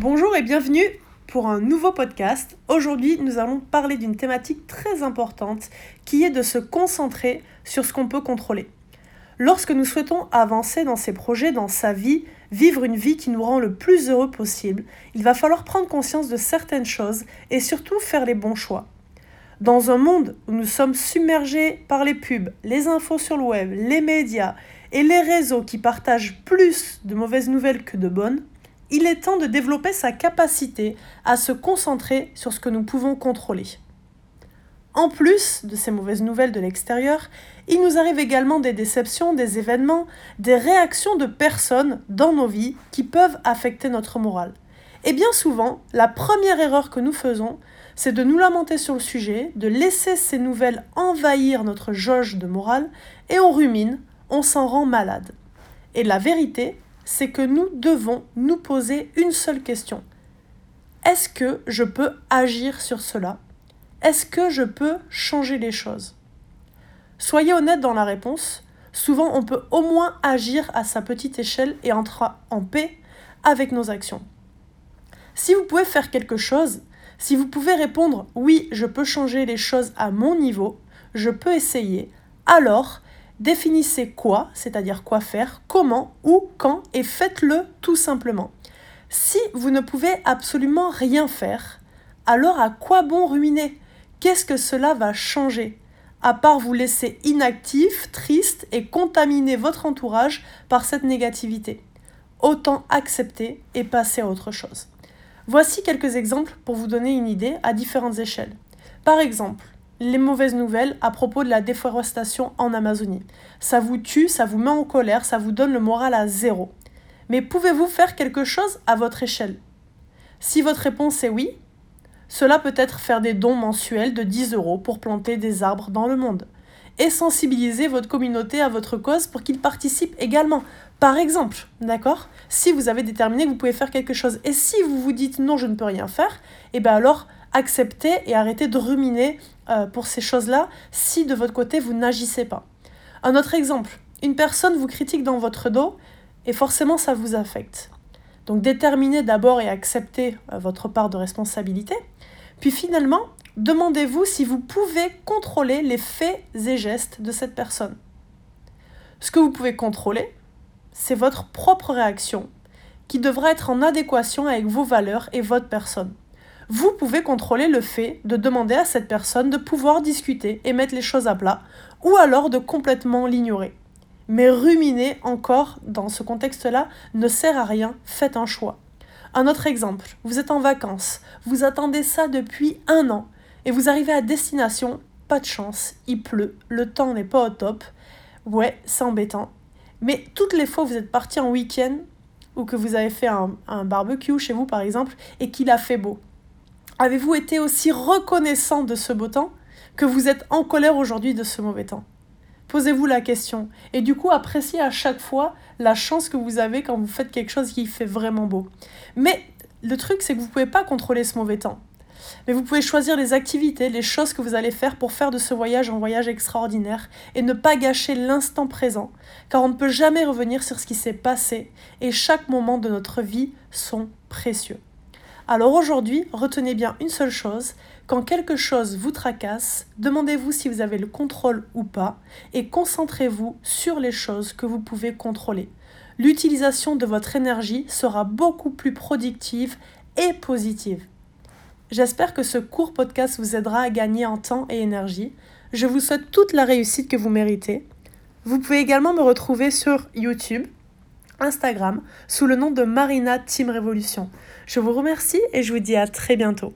Bonjour et bienvenue pour un nouveau podcast. Aujourd'hui, nous allons parler d'une thématique très importante qui est de se concentrer sur ce qu'on peut contrôler. Lorsque nous souhaitons avancer dans ses projets, dans sa vie, vivre une vie qui nous rend le plus heureux possible, il va falloir prendre conscience de certaines choses et surtout faire les bons choix. Dans un monde où nous sommes submergés par les pubs, les infos sur le web, les médias et les réseaux qui partagent plus de mauvaises nouvelles que de bonnes, il est temps de développer sa capacité à se concentrer sur ce que nous pouvons contrôler. En plus de ces mauvaises nouvelles de l'extérieur, il nous arrive également des déceptions, des événements, des réactions de personnes dans nos vies qui peuvent affecter notre morale. Et bien souvent, la première erreur que nous faisons, c'est de nous lamenter sur le sujet, de laisser ces nouvelles envahir notre jauge de morale, et on rumine, on s'en rend malade. Et la vérité, c'est que nous devons nous poser une seule question. Est-ce que je peux agir sur cela? Est-ce que je peux changer les choses? Soyez honnête dans la réponse. Souvent, on peut au moins agir à sa petite échelle et entrer en paix avec nos actions. Si vous pouvez faire quelque chose, si vous pouvez répondre oui, je peux changer les choses à mon niveau, je peux essayer, alors Définissez quoi, c'est-à-dire quoi faire, comment, où, quand, et faites-le tout simplement. Si vous ne pouvez absolument rien faire, alors à quoi bon ruiner Qu'est-ce que cela va changer? À part vous laisser inactif, triste et contaminer votre entourage par cette négativité. Autant accepter et passer à autre chose. Voici quelques exemples pour vous donner une idée à différentes échelles. Par exemple, les mauvaises nouvelles à propos de la déforestation en Amazonie. Ça vous tue, ça vous met en colère, ça vous donne le moral à zéro. Mais pouvez-vous faire quelque chose à votre échelle? Si votre réponse est oui, cela peut être faire des dons mensuels de 10 euros pour planter des arbres dans le monde. Et sensibiliser votre communauté à votre cause pour qu'ils participent également. Par exemple, d'accord? Si vous avez déterminé que vous pouvez faire quelque chose et si vous vous dites non, je ne peux rien faire, et eh bien alors acceptez et arrêtez de ruminer euh, pour ces choses-là si de votre côté vous n'agissez pas. Un autre exemple, une personne vous critique dans votre dos et forcément ça vous affecte. Donc déterminez d'abord et acceptez euh, votre part de responsabilité. Puis finalement, demandez-vous si vous pouvez contrôler les faits et gestes de cette personne. Ce que vous pouvez contrôler, c'est votre propre réaction qui devra être en adéquation avec vos valeurs et votre personne vous pouvez contrôler le fait de demander à cette personne de pouvoir discuter et mettre les choses à plat, ou alors de complètement l'ignorer. Mais ruminer encore dans ce contexte-là ne sert à rien, faites un choix. Un autre exemple, vous êtes en vacances, vous attendez ça depuis un an, et vous arrivez à destination, pas de chance, il pleut, le temps n'est pas au top, ouais, c'est embêtant. Mais toutes les fois où vous êtes parti en week-end, ou que vous avez fait un, un barbecue chez vous par exemple, et qu'il a fait beau, Avez-vous été aussi reconnaissant de ce beau temps que vous êtes en colère aujourd'hui de ce mauvais temps? Posez-vous la question et du coup appréciez à chaque fois la chance que vous avez quand vous faites quelque chose qui fait vraiment beau. Mais le truc c'est que vous ne pouvez pas contrôler ce mauvais temps. Mais vous pouvez choisir les activités, les choses que vous allez faire pour faire de ce voyage un voyage extraordinaire et ne pas gâcher l'instant présent, car on ne peut jamais revenir sur ce qui s'est passé et chaque moment de notre vie sont précieux. Alors aujourd'hui, retenez bien une seule chose, quand quelque chose vous tracasse, demandez-vous si vous avez le contrôle ou pas et concentrez-vous sur les choses que vous pouvez contrôler. L'utilisation de votre énergie sera beaucoup plus productive et positive. J'espère que ce court podcast vous aidera à gagner en temps et énergie. Je vous souhaite toute la réussite que vous méritez. Vous pouvez également me retrouver sur YouTube Instagram sous le nom de Marina Team Révolution. Je vous remercie et je vous dis à très bientôt.